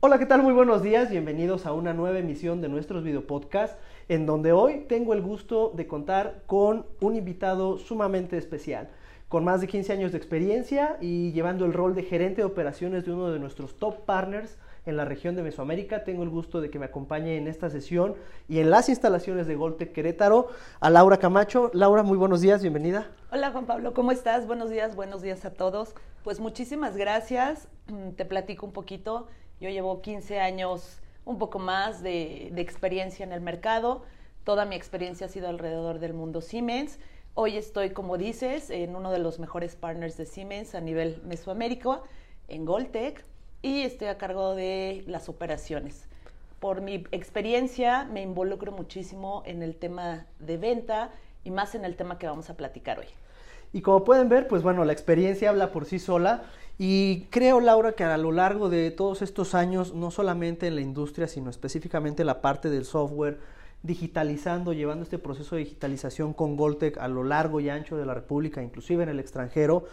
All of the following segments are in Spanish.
Hola, ¿qué tal? Muy buenos días. Bienvenidos a una nueva emisión de nuestros videopodcasts, en donde hoy tengo el gusto de contar con un invitado sumamente especial, con más de 15 años de experiencia y llevando el rol de gerente de operaciones de uno de nuestros top partners en la región de Mesoamérica. Tengo el gusto de que me acompañe en esta sesión y en las instalaciones de Goltec Querétaro a Laura Camacho. Laura, muy buenos días, bienvenida. Hola Juan Pablo, ¿cómo estás? Buenos días, buenos días a todos. Pues muchísimas gracias. Te platico un poquito. Yo llevo 15 años, un poco más de, experiencia en el mercado. Toda mi experiencia ha sido alrededor del mundo Siemens. Hoy estoy, como dices, en uno de los mejores partners de Siemens a nivel Mesoamérica, en Goldtech, y estoy a cargo de las operaciones. Por mi experiencia me involucro muchísimo en el tema de venta y más en el tema que vamos a platicar hoy. Y como pueden ver, pues bueno, la experiencia habla por sí sola y creo, Laura, que a lo largo de todos estos años, no solamente en la industria, sino específicamente la parte del software, digitalizando, llevando este proceso de digitalización con Goltec a lo largo y ancho de la República, inclusive en el extranjero,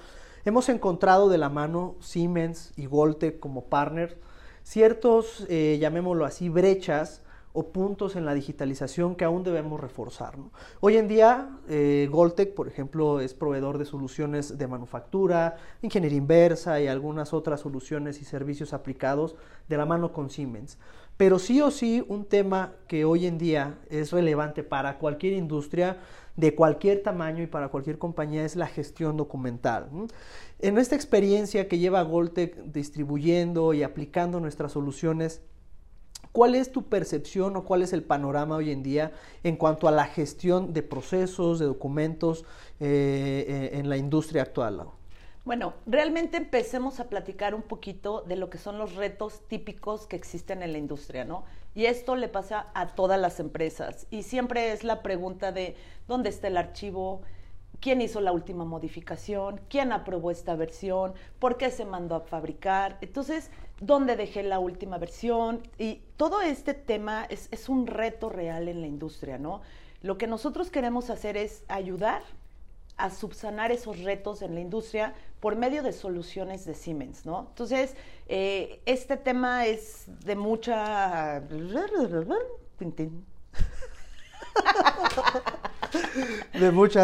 hemos encontrado de la mano Siemens y Goltec como partners ciertos, eh, llamémoslo así, brechas o puntos en la digitalización que aún debemos reforzar. Hoy en día, eh, Goltec, por ejemplo, es proveedor de soluciones de manufactura, ingeniería inversa y algunas otras soluciones y servicios aplicados de la mano con Siemens. Pero sí o sí, un tema que hoy en día es relevante para cualquier industria de cualquier tamaño y para cualquier compañía es la gestión documental. En esta experiencia que lleva Goltec distribuyendo y aplicando nuestras soluciones, ¿Cuál es tu percepción o cuál es el panorama hoy en día en cuanto a la gestión de procesos, de documentos eh, eh, en la industria actual? Bueno, realmente empecemos a platicar un poquito de lo que son los retos típicos que existen en la industria, ¿no? Y esto le pasa a todas las empresas. Y siempre es la pregunta de dónde está el archivo, quién hizo la última modificación, quién aprobó esta versión, por qué se mandó a fabricar, entonces, dónde dejé la última versión. Y todo este tema es, es un reto real en la industria, ¿no? Lo que nosotros queremos hacer es ayudar a subsanar esos retos en la stria por medio de soluciones de Siemens, ¿no? Entonces, eh, este tema es de mucha...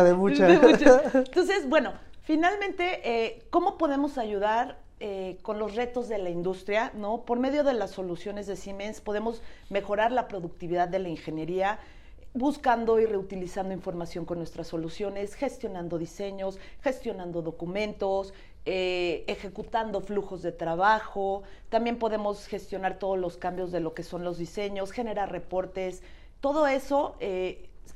de mucha, de mucha. Entonces, bueno, finalmente, eh, ¿cómo podemos ayudar eh, con los retos de la industria, ¿no? Por medio de las soluciones de Siemens podemos mejorar la productividad de la ingeniería, buscando y reutilizando información con nuestras soluciones, gestionando diseños, gestionando documentos, eh, ejecutando flujos de trabajo. También podemos gestionar todos los cambios de lo que son los diseños, generar reportes, todo eso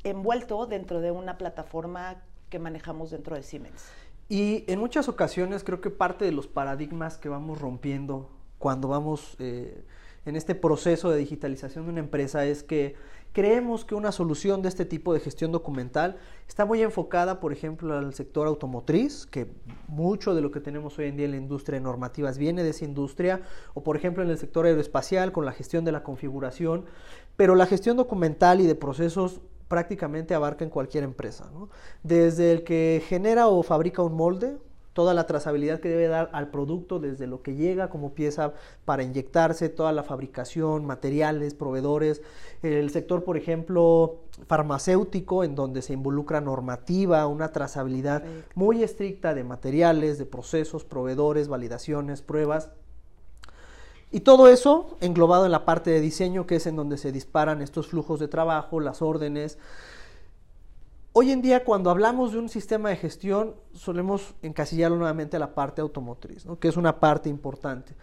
envuelto dentro de una plataforma que manejamos dentro de Siemens. Y en muchas ocasiones creo que parte de los paradigmas que vamos rompiendo cuando vamos eh, en este proceso de digitalización de una empresa es que creemos que una solución de este tipo de gestión documental está muy enfocada, por ejemplo, al sector automotriz, que mucho de lo que tenemos hoy en día en la industria de normativas viene de esa industria, o por ejemplo en el sector aeroespacial con la gestión de la configuración, pero la gestión documental y de procesos prácticamente abarca en cualquier empresa. Desde el que genera o fabrica un molde, toda la trazabilidad que debe dar al producto desde lo que llega como pieza para inyectarse, toda la fabricación, materiales, proveedores, el sector, por ejemplo, farmacéutico, en donde se involucra normativa, una trazabilidad muy estricta de materiales, de procesos, proveedores, validaciones, pruebas. Y todo eso englobado en la parte de diseño, que es en donde se disparan estos flujos de trabajo, las órdenes. Hoy en día, cuando hablamos de un sistema de gestión, solemos encasillarlo nuevamente a la parte automotriz, que es una parte importante.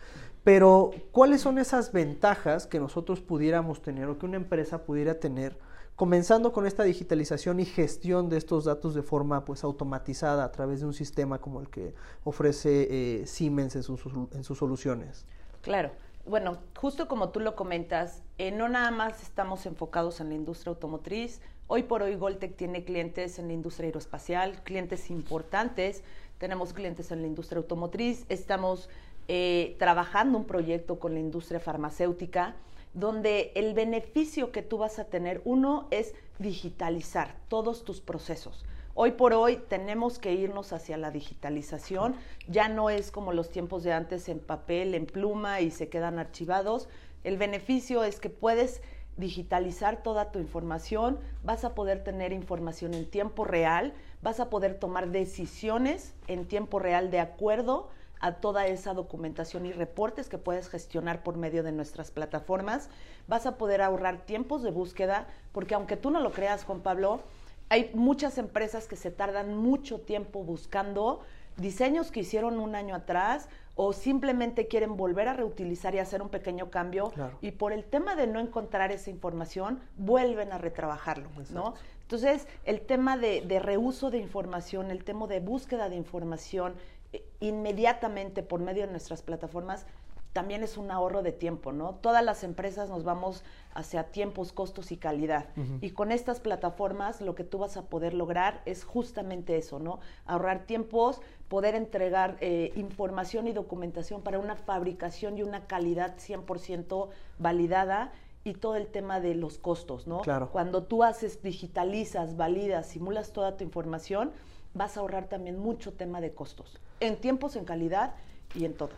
Pero, ¿cuáles son esas ventajas que nosotros pudiéramos tener o que una empresa pudiera tener, comenzando con esta digitalización y gestión de estos datos de forma pues, automatizada a través de un sistema como el que ofrece eh, Siemens en sus soluciones? Claro. Bueno, justo como tú lo comentas, eh, no nada más estamos enfocados en la industria automotriz. Hoy por hoy Goltec tiene clientes en la industria aeroespacial, clientes importantes. Tenemos clientes en la industria automotriz. Estamos eh, trabajando un proyecto con la industria farmacéutica donde el beneficio que tú vas a tener, uno, es digitalizar todos tus procesos. Hoy por hoy tenemos que irnos hacia la digitalización. Ya no es como los tiempos de antes en papel, en pluma y se quedan archivados. El beneficio es que puedes digitalizar toda tu información, vas a poder tener información en tiempo real, vas a poder tomar decisiones en tiempo real de acuerdo a toda esa documentación y reportes que puedes gestionar por medio de nuestras plataformas. Vas a poder ahorrar tiempos de búsqueda, porque aunque tú no lo creas, Juan Pablo, hay muchas empresas que se tardan mucho tiempo buscando diseños que hicieron un año atrás o simplemente quieren volver a reutilizar y hacer un pequeño cambio y por el tema de no encontrar esa información vuelven a retrabajarlo, ¿no? Entonces, el tema de, de, reuso de información, el tema de búsqueda de información eh, inmediatamente por medio de nuestras plataformas también es un ahorro de tiempo, ¿no? Todas las empresas nos vamos hacia tiempos, costos y calidad. Y con estas plataformas lo que tú vas a poder lograr es justamente eso, ¿no? Ahorrar tiempos, poder entregar eh, información y documentación para una fabricación y una calidad 100% validada y todo el tema de los costos, ¿no? Claro. Cuando tú haces, digitalizas, validas, simulas toda tu información, vas a ahorrar también mucho tema de costos, en tiempos, en calidad y en todo.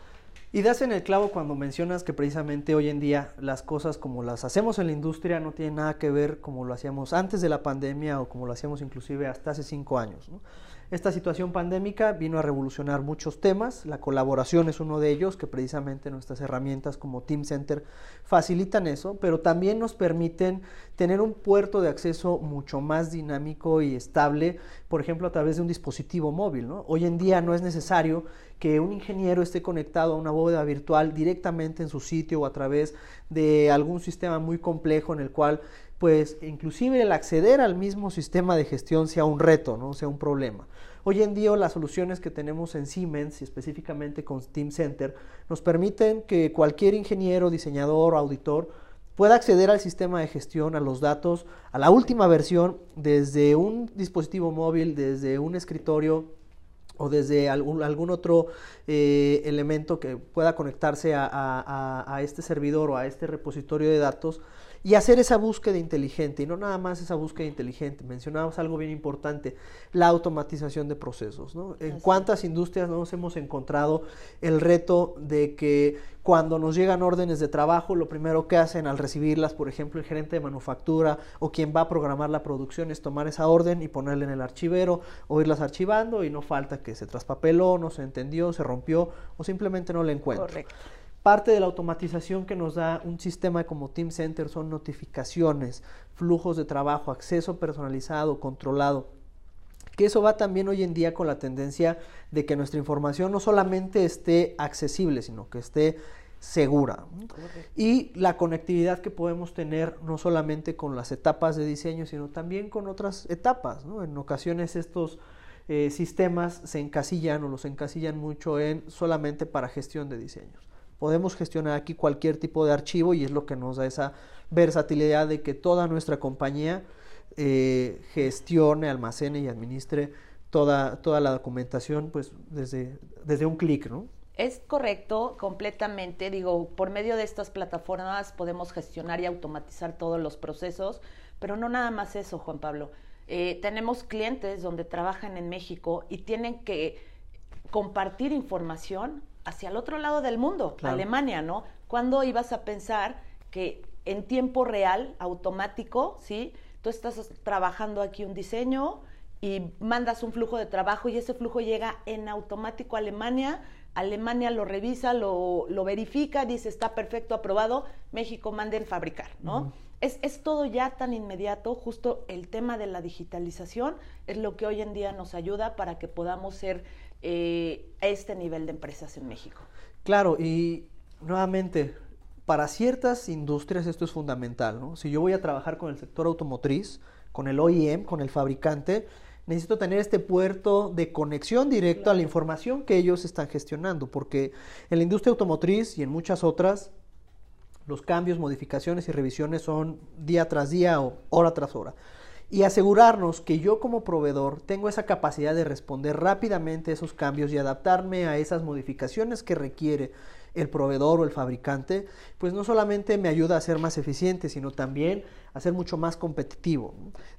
Y das en el clavo cuando mencionas que precisamente hoy en día las cosas como las hacemos en la industria no tienen nada que ver como lo hacíamos antes de la pandemia o como lo hacíamos inclusive hasta hace cinco años. ¿no? Esta situación pandémica vino a revolucionar muchos temas, la colaboración es uno de ellos, que precisamente nuestras herramientas como Team Center facilitan eso, pero también nos permiten tener un puerto de acceso mucho más dinámico y estable, por ejemplo, a través de un dispositivo móvil. ¿no? Hoy en día no es necesario que un ingeniero esté conectado a una bóveda virtual directamente en su sitio o a través de algún sistema muy complejo en el cual pues inclusive el acceder al mismo sistema de gestión sea un reto, no sea un problema. Hoy en día las soluciones que tenemos en Siemens y específicamente con Team Center nos permiten que cualquier ingeniero, diseñador auditor pueda acceder al sistema de gestión, a los datos, a la última versión desde un dispositivo móvil, desde un escritorio o desde algún, algún otro eh, elemento que pueda conectarse a este servidor o a este repositorio de datos y hacer esa búsqueda inteligente, y no nada más esa búsqueda inteligente, mencionamos algo bien importante, la automatización de procesos. ¿no? En cuántas industrias nos hemos encontrado el reto de que cuando nos llegan órdenes de trabajo, lo primero que hacen al recibirlas, por ejemplo, el gerente de manufactura o quien va a programar la producción es tomar esa orden y ponerla en el archivero o irlas archivando y no falta que se traspapeló, no se entendió, se rompió o simplemente no la encuentra. Correcto. Parte de la automatización que nos da un sistema como Team Center son notificaciones, flujos de trabajo, acceso personalizado, controlado. Que eso va también hoy en día con la tendencia de que nuestra información no solamente esté accesible, sino que esté segura. Y la conectividad que podemos tener no solamente con las etapas de diseño, sino también con otras etapas. En ocasiones estos eh, sistemas se encasillan o los encasillan mucho en solamente para gestión de diseños podemos gestionar aquí cualquier tipo de archivo y es lo que nos da esa versatilidad de que toda nuestra compañía eh, gestione, almacene y administre toda, toda la documentación pues desde, desde un clic, ¿no? Es correcto, completamente. Digo, por medio de estas plataformas podemos gestionar y automatizar todos los procesos, pero no nada más eso, Juan Pablo. Eh, tenemos clientes donde trabajan en México y tienen que compartir información hacia el otro lado del mundo, Alemania, ¿no? ¿Cuándo ibas a pensar que en tiempo real, automático, ¿sí? Tú estás trabajando aquí un diseño y mandas un flujo de trabajo y ese flujo llega en automático a Alemania, Alemania lo revisa, lo, lo verifica, dice está perfecto, aprobado, México manden fabricar, ¿no? es, es, todo ya tan inmediato, justo el tema de la digitalización es lo que hoy en día nos ayuda para que podamos ser eh, este nivel de empresas en México. Claro, y nuevamente, para ciertas industrias esto es fundamental, ¿no? Si yo voy a trabajar con el sector automotriz, con el OEM, con el fabricante, necesito tener este puerto de conexión directo a la información que ellos están gestionando, porque en la industria automotriz y en muchas otras, los cambios, modificaciones y revisiones son día tras día o hora tras hora y asegurarnos que yo como proveedor tengo esa capacidad de responder rápidamente a esos cambios y adaptarme a esas modificaciones que requiere el proveedor o el fabricante, pues no solamente me ayuda a ser más eficiente, sino también a ser mucho más competitivo.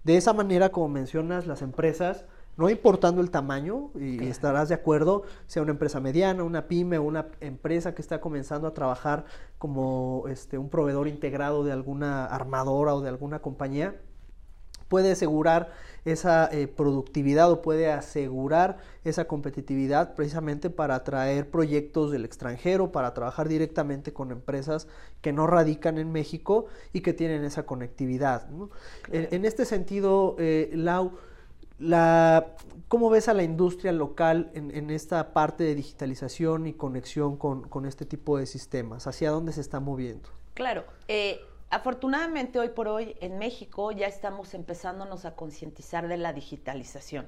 De esa manera, como mencionas, las empresas no importando el tamaño, y, estarás de acuerdo, sea una empresa mediana, una pyme, una empresa que está comenzando a trabajar como este, un proveedor integrado de alguna armadora o de alguna compañía, puede asegurar esa eh, productividad o puede asegurar esa competitividad precisamente para atraer proyectos del extranjero, para trabajar directamente con empresas que no radican en México y que tienen esa conectividad. En, este sentido, eh, Lau, la, ¿cómo ves a la industria local en, esta parte de digitalización y conexión con, este tipo de sistemas? ¿Hacia dónde se está moviendo? Claro. Eh, afortunadamente hoy por hoy en México ya estamos empezándonos a concientizar de la digitalización.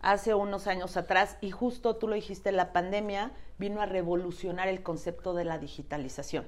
Hace unos años atrás, y justo tú lo dijiste, la pandemia vino a revolucionar el concepto de la digitalización.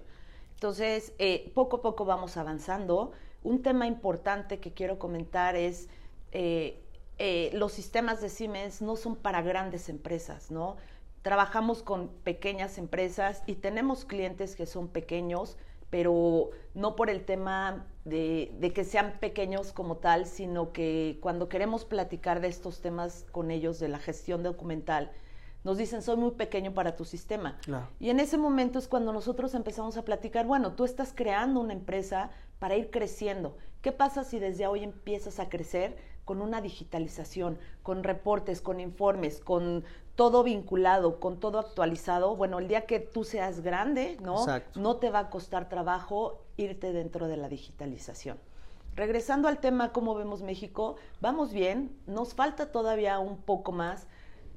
Entonces, eh, poco a poco vamos avanzando. Un tema importante que quiero comentar es eh, eh, los sistemas de Siemens no son para grandes empresas, ¿no? Trabajamos con pequeñas empresas y tenemos clientes que son pequeños, pero no por el tema de, que sean pequeños como tal, sino que cuando queremos platicar de estos temas con ellos, de la gestión documental, nos dicen, soy muy pequeño para tu sistema. Y en ese momento es cuando nosotros empezamos a platicar, bueno, tú estás creando una empresa para ir creciendo. ¿Qué pasa si desde hoy empiezas a crecer con una digitalización, con reportes, con informes, con todo vinculado, con todo actualizado, bueno, el día que tú seas grande, ¿no? No te va a costar trabajo irte dentro de la digitalización. Regresando al tema, ¿cómo vemos México? Vamos bien, nos falta todavía un poco más.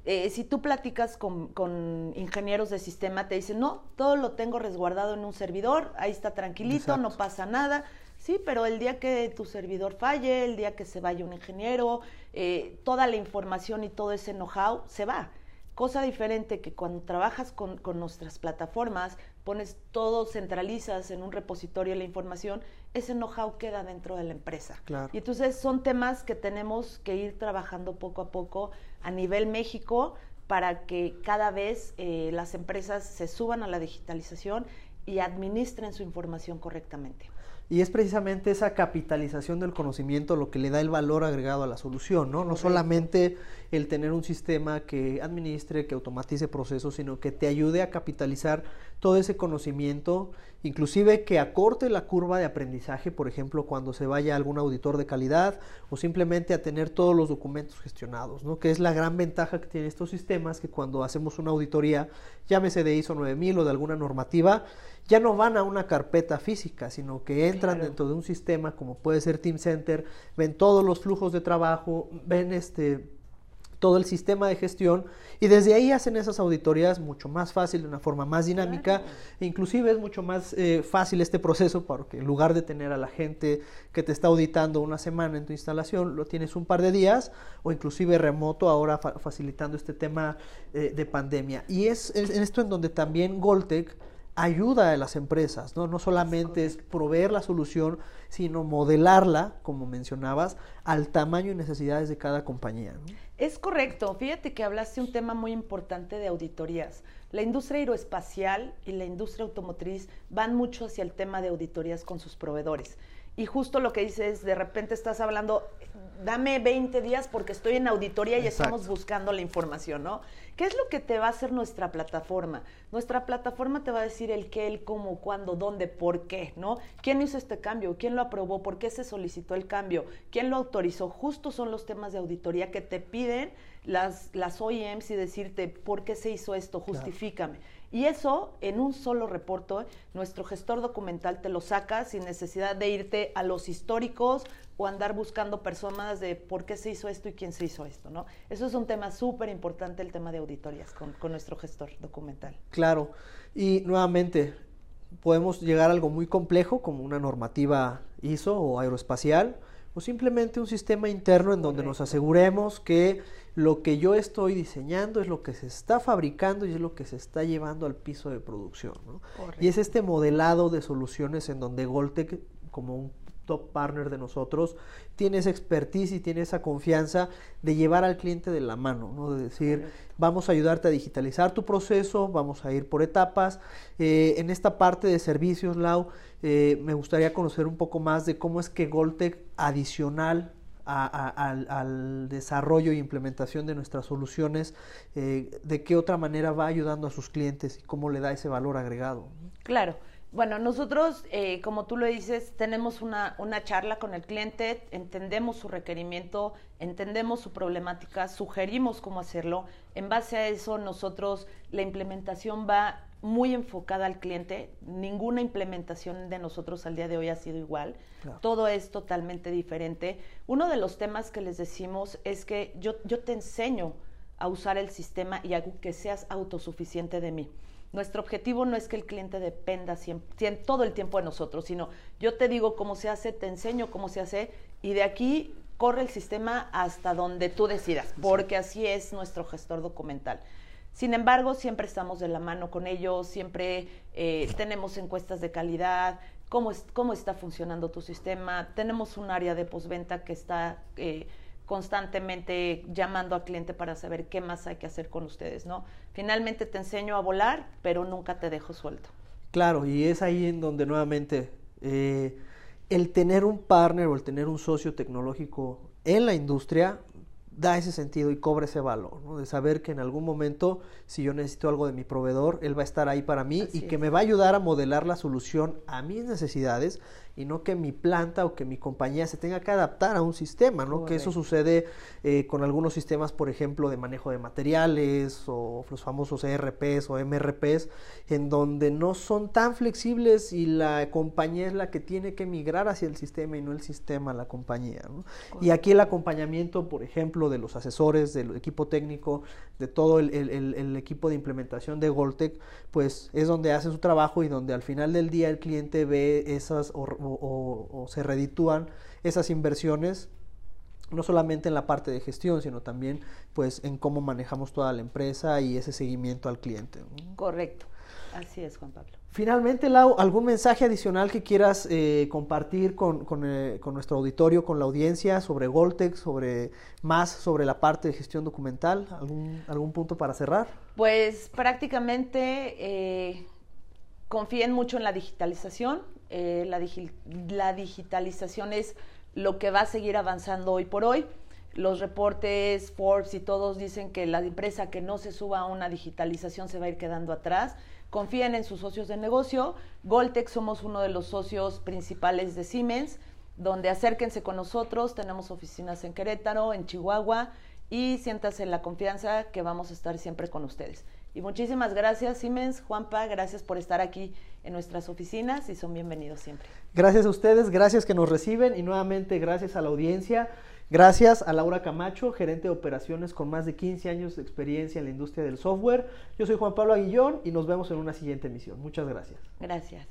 Eh, si tú platicas con, ingenieros de sistema, te dicen, no, todo lo tengo resguardado en un servidor, ahí está tranquilito, no pasa nada. Sí, pero el día que tu servidor falle, el día que se vaya un ingeniero, eh, toda la información y todo ese know-how se va. Cosa diferente que cuando trabajas con, nuestras plataformas, pones todo, centralizas en un repositorio la información, ese know-how queda dentro de la empresa. Y entonces son temas que tenemos que ir trabajando poco a poco a nivel México para que cada vez eh, las empresas se suban a la digitalización y administren su información correctamente. Y es precisamente esa capitalización del conocimiento lo que le da el valor agregado a la solución, ¿no? No solamente el tener un sistema que administre, que automatice procesos, sino que te ayude a capitalizar todo ese conocimiento, inclusive que acorte la curva de aprendizaje, por ejemplo, cuando se vaya algún auditor de calidad o simplemente a tener todos los documentos gestionados, ¿no? Que es la gran ventaja que tienen estos sistemas, que cuando hacemos una auditoría, llámese de ISO 9000 o de alguna normativa, ya no van a una carpeta física, sino que entran dentro de un sistema como puede ser Team Center, ven todos los flujos de trabajo, ven este todo el sistema de gestión y desde ahí hacen esas auditorías mucho más fácil, de una forma más dinámica, e inclusive es mucho más eh, fácil este proceso porque en lugar de tener a la gente que te está auditando una semana en tu instalación, lo tienes un par de días o inclusive remoto ahora facilitando este tema eh, de pandemia. Y es, es en esto en donde también Goltec ayuda a las empresas, ¿no? No solamente es proveer la solución, sino modelarla, como mencionabas, al tamaño y necesidades de cada compañía. Es correcto. Fíjate que hablaste un tema muy importante de auditorías. La industria aeroespacial y la industria automotriz van mucho hacia el tema de auditorías con sus proveedores. Y justo lo que dices, de repente estás hablando, dame 20 días porque estoy en auditoría y estamos buscando la información, ¿no? ¿Qué es lo que te va a hacer nuestra plataforma? Nuestra plataforma te va a decir el qué, el cómo, cuándo, dónde, por qué, ¿no? ¿Quién hizo este cambio? ¿Quién lo aprobó? ¿Por qué se solicitó el cambio? ¿Quién lo autorizó? Justo son los temas de auditoría que te piden las, las OEMs y decirte por qué se hizo esto, justifícame. Y eso en un solo reporte, nuestro gestor documental te lo saca sin necesidad de irte a los históricos o andar buscando personas de por qué se hizo esto y quién se hizo esto, ¿no? Eso es un tema súper importante, el tema de auditorías con, con nuestro gestor documental. Claro, y nuevamente podemos llegar a algo muy complejo como una normativa ISO o aeroespacial, o simplemente un sistema interno en donde nos aseguremos que lo que yo estoy diseñando es lo que se está fabricando y es lo que se está llevando al piso de producción. Y es este modelado de soluciones en donde Goltec, como un top partner de nosotros, tiene esa expertise y tiene esa confianza de llevar al cliente de la mano, ¿no? de decir, vamos a ayudarte a digitalizar tu proceso, vamos a ir por etapas. Eh, en esta parte de servicios, Lau, eh, me gustaría conocer un poco más de cómo es que Goltec, adicional al, desarrollo e implementación de nuestras soluciones, eh, de qué otra manera va ayudando a sus clientes y cómo le da ese valor agregado. Claro. Bueno, nosotros, eh, como tú lo dices, tenemos una, una, charla con el cliente, entendemos su requerimiento, entendemos su problemática, sugerimos cómo hacerlo. En base a eso, nosotros, la implementación va muy enfocada al cliente. Ninguna implementación de nosotros al día de hoy ha sido igual. Todo es totalmente diferente. Uno de los temas que les decimos es que yo, yo te enseño a usar el sistema y hago que seas autosuficiente de mí. Nuestro objetivo no es que el cliente dependa todo el tiempo de nosotros, sino yo te digo cómo se hace, te enseño cómo se hace y de aquí corre el sistema hasta donde tú decidas, porque así es nuestro gestor documental. Sin embargo, siempre estamos de la mano con ellos, siempre eh, tenemos encuestas de calidad, cómo, cómo está funcionando tu sistema, tenemos un área de postventa que está... Eh, constantemente llamando al cliente para saber qué más hay que hacer con ustedes, ¿no? Finalmente te enseño a volar, pero nunca te dejo suelto. Claro, y es ahí en donde nuevamente eh, el tener un partner o el tener un socio tecnológico en la industria da ese sentido y cobra ese valor, ¿no? de saber que en algún momento, si yo necesito algo de mi proveedor, él va a estar ahí para mí y que me va a ayudar a modelar la solución a mis necesidades y no que mi planta o que mi compañía se tenga que adaptar a un sistema, ¿no? Que eso sucede eh, con algunos sistemas, por ejemplo, de manejo de materiales o los famosos ERPs o MRPs, en donde no son tan flexibles y la compañía es la que tiene que migrar hacia el sistema y no el sistema a la compañía. Y aquí el acompañamiento, por ejemplo, de los asesores, del equipo técnico, de todo el, el equipo de implementación de Goltec, pues es donde hace su trabajo y donde al final del día el cliente ve esas o, se reditúan esas inversiones no solamente en la parte de gestión, sino también pues en cómo manejamos toda la empresa y ese seguimiento al cliente. Correcto, así es Juan Pablo. Finalmente, Lau, ¿algún mensaje adicional que quieras eh, compartir con, eh, con, nuestro auditorio, con la audiencia sobre Goltec, sobre más sobre la parte de gestión documental? ¿Algún, algún punto para cerrar? Pues prácticamente eh, confíen mucho en la digitalización. Eh, la, la digitalización es lo que va a seguir avanzando hoy por hoy. Los reportes, Forbes y todos dicen que la empresa que no se suba a una digitalización se va a ir quedando atrás. Confíen en sus socios de negocio. Goltec somos uno de los socios principales de Siemens, donde acérquense con nosotros. Tenemos oficinas en Querétaro, en Chihuahua y siéntanse la confianza que vamos a estar siempre con ustedes. Y muchísimas gracias, Siemens, Juanpa, gracias por estar aquí en nuestras oficinas y son bienvenidos siempre. Gracias a ustedes, gracias que nos reciben y nuevamente gracias a la audiencia. Gracias a Laura Camacho, gerente de operaciones con más de 15 años de experiencia en la industria del software. Yo soy Juan Pablo Aguillón y nos vemos en una siguiente emisión. Muchas gracias. Gracias.